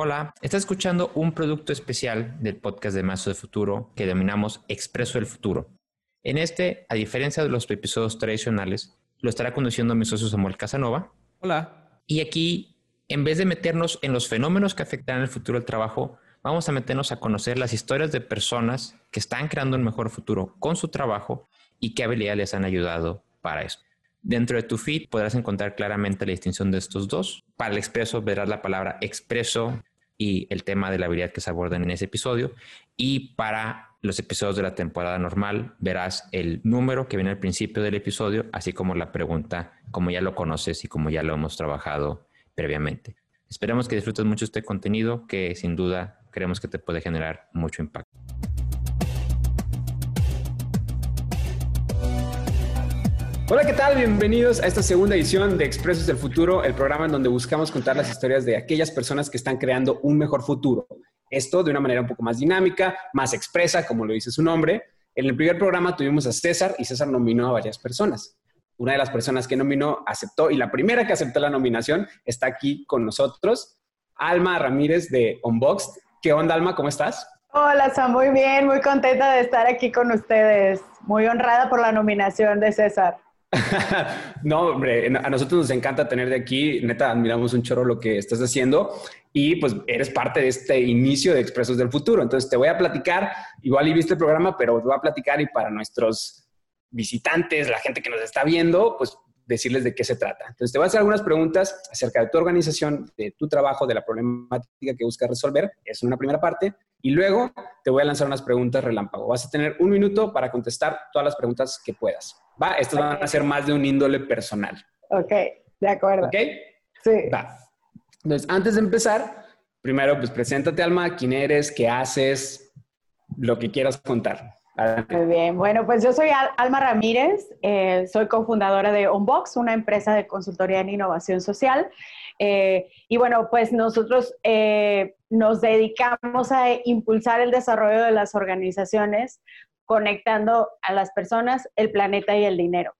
Hola, estás escuchando un producto especial del podcast de Mazo de Futuro que denominamos Expreso del Futuro. En este, a diferencia de los episodios tradicionales, lo estará conduciendo mi socio Samuel Casanova. Hola. Y aquí, en vez de meternos en los fenómenos que afectarán el futuro del trabajo, vamos a meternos a conocer las historias de personas que están creando un mejor futuro con su trabajo y qué habilidades les han ayudado para eso. Dentro de tu feed podrás encontrar claramente la distinción de estos dos. Para el expreso verás la palabra expreso y el tema de la habilidad que se abordan en ese episodio. Y para los episodios de la temporada normal verás el número que viene al principio del episodio, así como la pregunta, como ya lo conoces y como ya lo hemos trabajado previamente. Esperemos que disfrutes mucho este contenido que sin duda creemos que te puede generar mucho impacto. Hola, ¿qué tal? Bienvenidos a esta segunda edición de Expresos del Futuro, el programa en donde buscamos contar las historias de aquellas personas que están creando un mejor futuro. Esto de una manera un poco más dinámica, más expresa, como lo dice su nombre. En el primer programa tuvimos a César y César nominó a varias personas. Una de las personas que nominó aceptó y la primera que aceptó la nominación está aquí con nosotros, Alma Ramírez de Unboxed. ¿Qué onda, Alma? ¿Cómo estás? Hola, Sam, muy bien, muy contenta de estar aquí con ustedes. Muy honrada por la nominación de César. no, hombre, a nosotros nos encanta tener de aquí, neta, admiramos un chorro lo que estás haciendo y pues eres parte de este inicio de Expresos del Futuro. Entonces te voy a platicar, igual y viste el programa, pero te voy a platicar y para nuestros visitantes, la gente que nos está viendo, pues decirles de qué se trata. Entonces te voy a hacer algunas preguntas acerca de tu organización, de tu trabajo, de la problemática que buscas resolver. Es una primera parte. Y luego te voy a lanzar unas preguntas relámpago. Vas a tener un minuto para contestar todas las preguntas que puedas. Va, estas van a ser más de un índole personal. Ok, de acuerdo. ¿Ok? Sí. Va. Entonces, antes de empezar, primero, pues preséntate, Alma, quién eres, qué haces, lo que quieras contar. Muy bien, bueno, pues yo soy Alma Ramírez, eh, soy cofundadora de Unbox, una empresa de consultoría en innovación social. Eh, y bueno, pues nosotros eh, nos dedicamos a impulsar el desarrollo de las organizaciones conectando a las personas, el planeta y el dinero.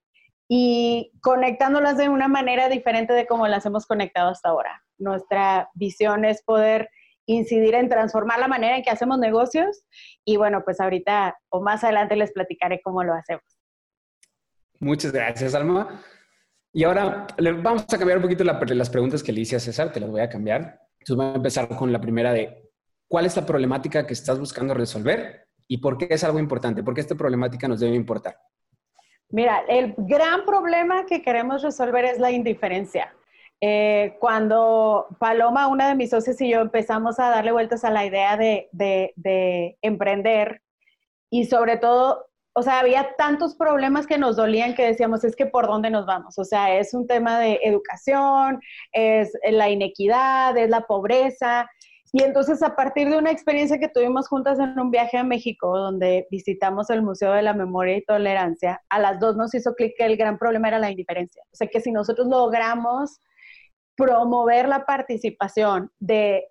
Y conectándolas de una manera diferente de como las hemos conectado hasta ahora. Nuestra visión es poder incidir en transformar la manera en que hacemos negocios y bueno, pues ahorita o más adelante les platicaré cómo lo hacemos. Muchas gracias, Alma. Y ahora vamos a cambiar un poquito las preguntas que le hice a César, te las voy a cambiar. Entonces voy a empezar con la primera de, ¿cuál es la problemática que estás buscando resolver y por qué es algo importante? ¿Por qué esta problemática nos debe importar? Mira, el gran problema que queremos resolver es la indiferencia. Eh, cuando Paloma, una de mis socios y yo empezamos a darle vueltas a la idea de, de, emprender y sobre todo, o sea, había tantos problemas que nos dolían que decíamos, es que por dónde nos vamos. O sea, es un tema de educación, es la inequidad, es la pobreza. Y entonces a partir de una experiencia que tuvimos juntas en un viaje a México, donde visitamos el Museo de la Memoria y Tolerancia, a las dos nos hizo clic que el gran problema era la indiferencia. O sea, que si nosotros logramos promover la participación de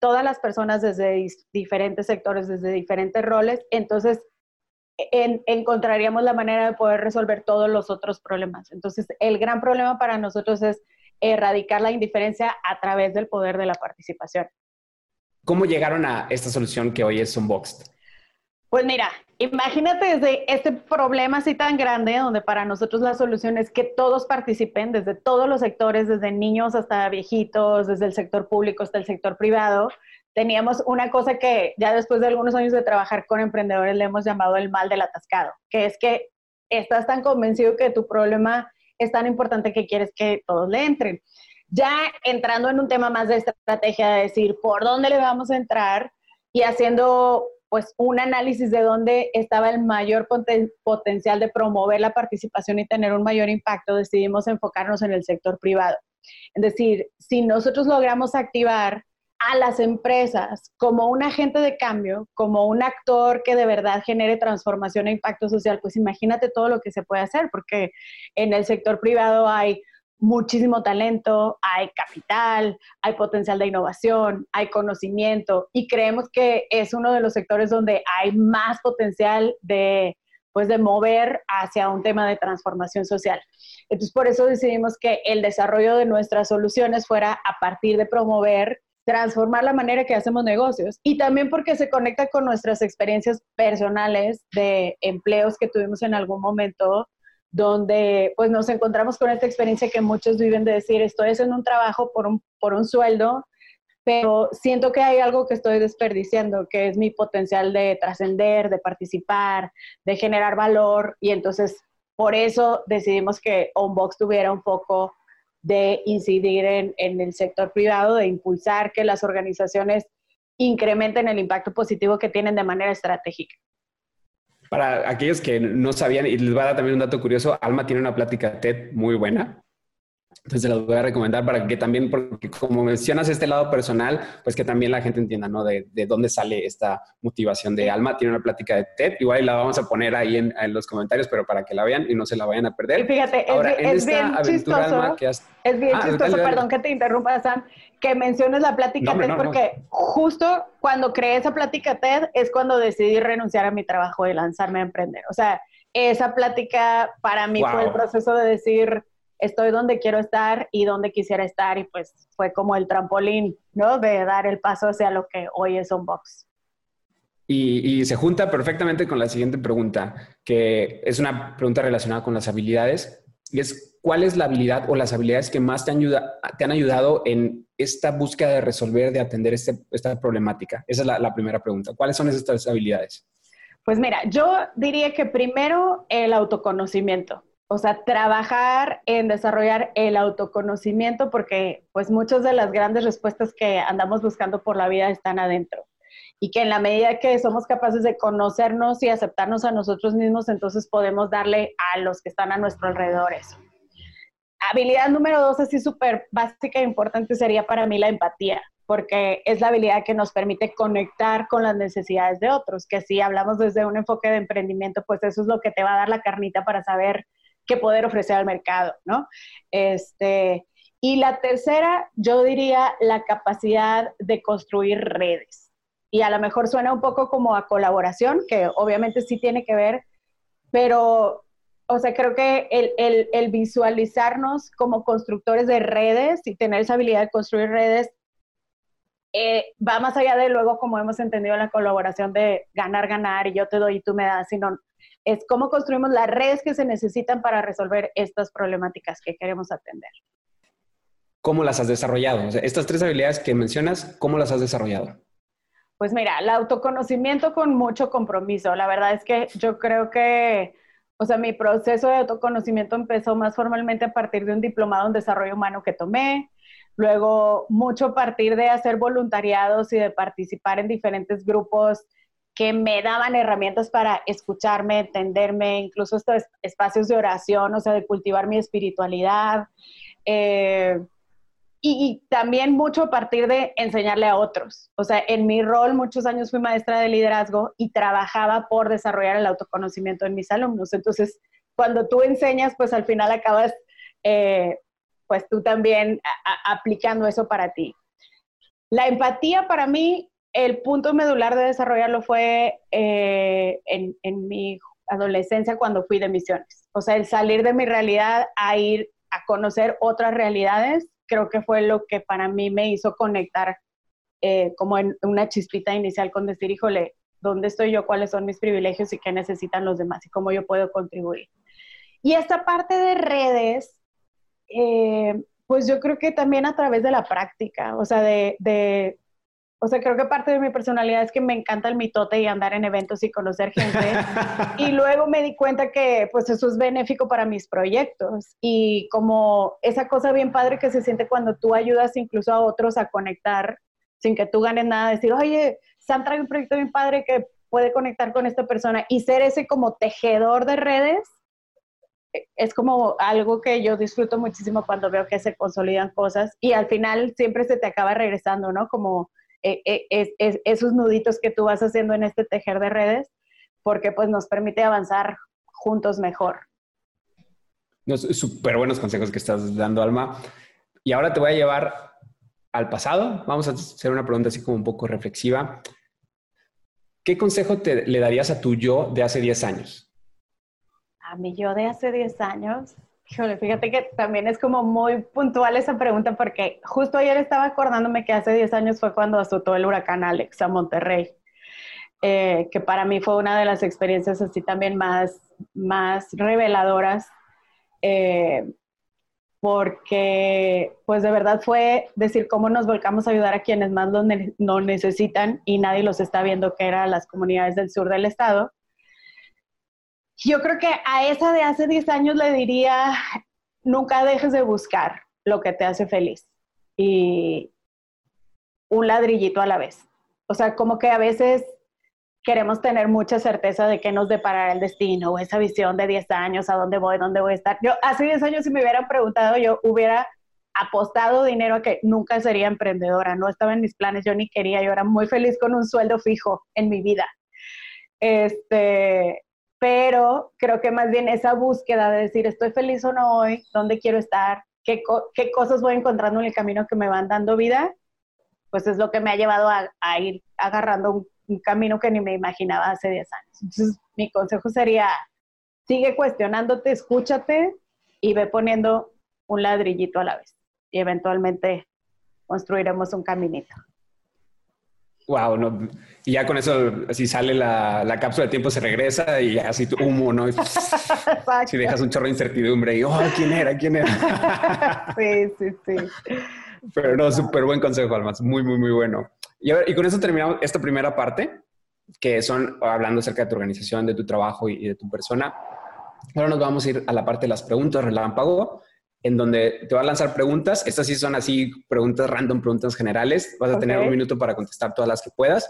todas las personas desde diferentes sectores, desde diferentes roles, entonces encontraríamos la manera de poder resolver todos los otros problemas. Entonces, el gran problema para nosotros es erradicar la indiferencia a través del poder de la participación. ¿Cómo llegaron a esta solución que hoy es Unboxed? Pues mira, imagínate desde este problema así tan grande, donde para nosotros la solución es que todos participen, desde todos los sectores, desde niños hasta viejitos, desde el sector público hasta el sector privado. Teníamos una cosa que ya después de algunos años de trabajar con emprendedores le hemos llamado el mal del atascado, que es que estás tan convencido que tu problema es tan importante que quieres que todos le entren. Ya entrando en un tema más de estrategia, de decir por dónde le vamos a entrar y haciendo pues un análisis de dónde estaba el mayor potencial de promover la participación y tener un mayor impacto, decidimos enfocarnos en el sector privado. Es decir, si nosotros logramos activar a las empresas como un agente de cambio, como un actor que de verdad genere transformación e impacto social, pues imagínate todo lo que se puede hacer, porque en el sector privado hay muchísimo talento, hay capital, hay potencial de innovación, hay conocimiento y creemos que es uno de los sectores donde hay más potencial de pues de mover hacia un tema de transformación social. Entonces, por eso decidimos que el desarrollo de nuestras soluciones fuera a partir de promover transformar la manera que hacemos negocios y también porque se conecta con nuestras experiencias personales de empleos que tuvimos en algún momento donde pues nos encontramos con esta experiencia que muchos viven de decir estoy haciendo un trabajo por un, por un sueldo, pero siento que hay algo que estoy desperdiciando, que es mi potencial de trascender, de participar, de generar valor y entonces por eso decidimos que Onbox tuviera un poco de incidir en, el sector privado, de impulsar que las organizaciones incrementen el impacto positivo que tienen de manera estratégica. Para aquellos que no sabían, y les voy a dar también un dato curioso, Alma tiene una plática TED muy buena entonces, las voy a recomendar para que también, porque como mencionas este lado personal, pues que también la gente entienda, ¿no? De, de dónde sale esta motivación de Alma. Tiene una plática de TED, igual la vamos a poner ahí en, en, los comentarios, pero para que la vean y no se la vayan a perder. fíjate, es, bien chistoso, es bien ah, chistoso, perdón que te interrumpa, Sam, que menciones la plática TED, porque justo cuando creé esa plática TED es cuando decidí renunciar a mi trabajo y lanzarme a emprender. O sea, esa plática para mí fue el proceso de decir estoy donde quiero estar y donde quisiera estar y pues fue como el trampolín, ¿no? De dar el paso hacia lo que hoy es Unbox. Y, y se junta perfectamente con la siguiente pregunta, que es una pregunta relacionada con las habilidades, y es ¿cuál es la habilidad o las habilidades que más te, ayuda, te han ayudado en esta búsqueda de resolver, de atender este, esta problemática? Esa es la, la primera pregunta. ¿Cuáles son estas habilidades? Pues mira, yo diría que primero el autoconocimiento. O sea, trabajar en desarrollar el autoconocimiento porque pues muchas de las grandes respuestas que andamos buscando por la vida están adentro. Y que en la medida que somos capaces de conocernos y aceptarnos a nosotros mismos, entonces podemos darle a los que están a nuestro alrededor eso. Habilidad número dos, así súper básica e importante, sería para mí la empatía, porque es la habilidad que nos permite conectar con las necesidades de otros, que si hablamos desde un enfoque de emprendimiento, pues eso es lo que te va a dar la carnita para saber que poder ofrecer al mercado, ¿no? Este, y la tercera, yo diría la capacidad de construir redes. Y a lo mejor suena un poco como a colaboración, que obviamente sí tiene que ver, pero, o sea, creo que el, el visualizarnos como constructores de redes y tener esa habilidad de construir redes eh, va más allá de luego, como hemos entendido, la colaboración de ganar, ganar y yo te doy y tú me das, sino es cómo construimos las redes que se necesitan para resolver estas problemáticas que queremos atender. ¿Cómo las has desarrollado? estas tres habilidades que mencionas, ¿cómo las has desarrollado? Pues mira, el autoconocimiento con mucho compromiso. La verdad es que yo creo que, o sea, mi proceso de autoconocimiento empezó más formalmente a partir de un diplomado en desarrollo humano que tomé. Luego, mucho a partir de hacer voluntariados y de participar en diferentes grupos que me daban herramientas para escucharme, entenderme, incluso estos espacios de oración, o sea, de cultivar mi espiritualidad. Eh, y, también mucho a partir de enseñarle a otros. O sea, en mi rol muchos años fui maestra de liderazgo y trabajaba por desarrollar el autoconocimiento en mis alumnos. Entonces, cuando tú enseñas, pues al final acabas, eh, pues tú también aplicando eso para ti. La empatía para mí el punto medular de desarrollarlo fue eh, en, mi adolescencia cuando fui de misiones. O sea, el salir de mi realidad a ir a conocer otras realidades, creo que fue lo que para mí me hizo conectar eh, como en una chispita inicial con decir, híjole, ¿dónde estoy yo? ¿Cuáles son mis privilegios y qué necesitan los demás? Y cómo yo puedo contribuir. Y esta parte de redes, eh, pues yo creo que también a través de la práctica, o sea, de, o sea, creo que parte de mi personalidad es que me encanta el mitote y andar en eventos y conocer gente. y luego me di cuenta que pues eso es benéfico para mis proyectos. Y como esa cosa bien padre que se siente cuando tú ayudas incluso a otros a conectar sin que tú ganes nada, decir, oye, Sam trae un proyecto bien padre que puede conectar con esta persona y ser ese como tejedor de redes e, es como algo que yo disfruto muchísimo cuando veo que se consolidan cosas y al final siempre se te acaba regresando, ¿no? Como eh, eh, es, esos nuditos que tú vas haciendo en este tejer de redes, porque pues nos permite avanzar juntos mejor. Súper buenos consejos que estás dando, Alma. Y ahora te voy a llevar al pasado. Vamos a hacer una pregunta así como un poco reflexiva. ¿Qué consejo te, le darías a tu yo de hace 10 años? A mi yo de hace 10 años, Híjole, fíjate que también es como muy puntual esa pregunta porque justo ayer estaba acordándome que hace 10 años fue cuando azotó el huracán Alex a Monterrey, eh, que para mí fue una de las experiencias así también más, más reveladoras, eh, porque pues de verdad fue decir cómo nos volcamos a ayudar a quienes más lo, necesitan y nadie los está viendo, que eran las comunidades del sur del estado yo creo que a esa de hace 10 años le diría, nunca dejes de buscar lo que te hace feliz y un ladrillito a la vez. O sea, como que a veces queremos tener mucha certeza de que nos deparará el destino o esa visión de 10 años, a dónde voy, dónde voy a estar. Yo hace 10 años si me hubieran preguntado, yo hubiera apostado dinero a que nunca sería emprendedora, no estaba en mis planes, yo ni quería, yo era muy feliz con un sueldo fijo en mi vida. Este, pero creo que más bien esa búsqueda de decir, estoy feliz o no hoy, dónde quiero estar, qué, qué cosas voy encontrando en el camino que me van dando vida, pues es lo que me ha llevado a, ir agarrando un, camino que ni me imaginaba hace 10 años. Entonces, mi consejo sería, sigue cuestionándote, escúchate y ve poniendo un ladrillito a la vez. Y eventualmente construiremos un caminito. Wow, no. Y ya con eso, así sale la, la cápsula de tiempo, se regresa y así tu humo, ¿no? si dejas un chorro de incertidumbre y, oh, ¿quién era? ¿Quién era? sí, sí, sí. Pero no, súper buen consejo, Almas. Muy, muy, muy bueno. Y, y con eso terminamos esta primera parte, que son hablando acerca de tu organización, de tu trabajo y, y de tu persona. Ahora nos vamos a ir a la parte de las preguntas relámpago en donde te va a lanzar preguntas. Estas sí son así preguntas random, preguntas generales. Vas a tener un minuto para contestar todas las que puedas.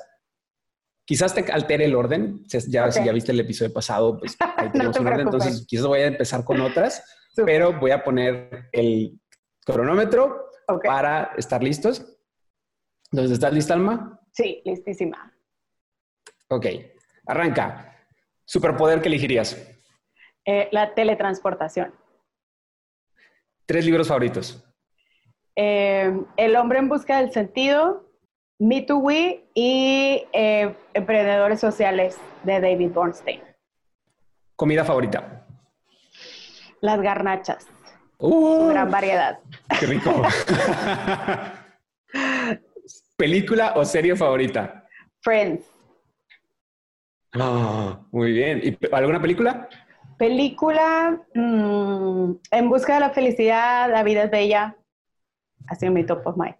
Quizás te altere el orden. Ya, Si ya viste el episodio pasado, pues ahí tenemos un orden. Entonces, quizás voy a empezar con otras, pero voy a poner el cronómetro para estar listos. Entonces, ¿estás lista, Alma? Sí, listísima. Ok, arranca. Superpoder que elegirías. Eh, la teletransportación. Tres libros favoritos. Eh, el hombre en busca del sentido, Me Too We y eh, Emprendedores Sociales de David Bornstein. Comida favorita. Las garnachas. Uh, gran variedad. Qué rico. ¿Película o serie favorita? Friends. Ah, muy bien. ¿Y alguna película? Película, mm, En busca de la felicidad, La vida es bella. Ha sido mi top of mind.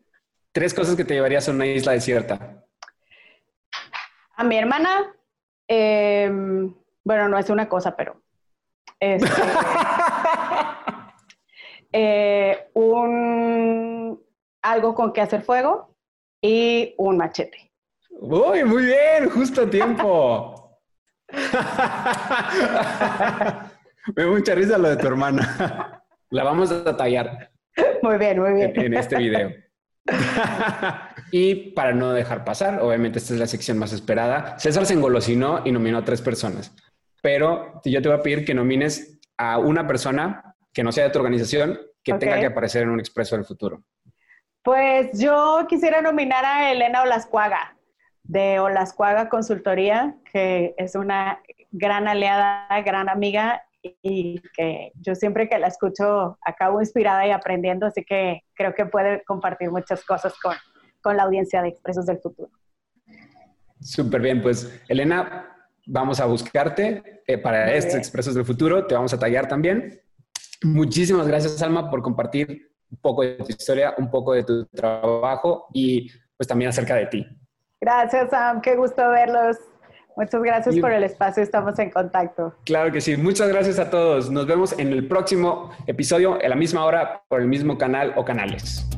Tres cosas que te llevarías a una isla desierta. A mi hermana, em, bueno, no es una cosa, pero este, eh, un algo con que hacer fuego y un machete. Uy, muy bien, justo a tiempo. Me da mucha risa lo de tu hermana. La vamos a tallar. Muy bien, muy bien. En, este video. y para no dejar pasar, obviamente esta es la sección más esperada. César se engolosinó y nominó a tres personas. Pero yo te voy a pedir que nomines a una persona que no sea de tu organización que tenga que aparecer en un expreso del futuro. Pues yo quisiera nominar a Elena Olascuaga de Olascuaga Consultoría, que es una gran aliada, gran amiga y que yo siempre que la escucho acabo inspirada y aprendiendo, así que creo que puede compartir muchas cosas con, con la audiencia de Expresos del Futuro. Súper bien, pues Elena, vamos a buscarte eh, para estos Expresos del Futuro, te vamos a tallar también. Muchísimas gracias, Alma, por compartir un poco de tu historia, un poco de tu trabajo y pues también acerca de ti. Gracias, Sam. Qué gusto verlos. Muchas gracias por el espacio. Estamos en contacto. Claro que sí. Muchas gracias a todos. Nos vemos en el próximo episodio, a la misma hora, por el mismo canal o canales.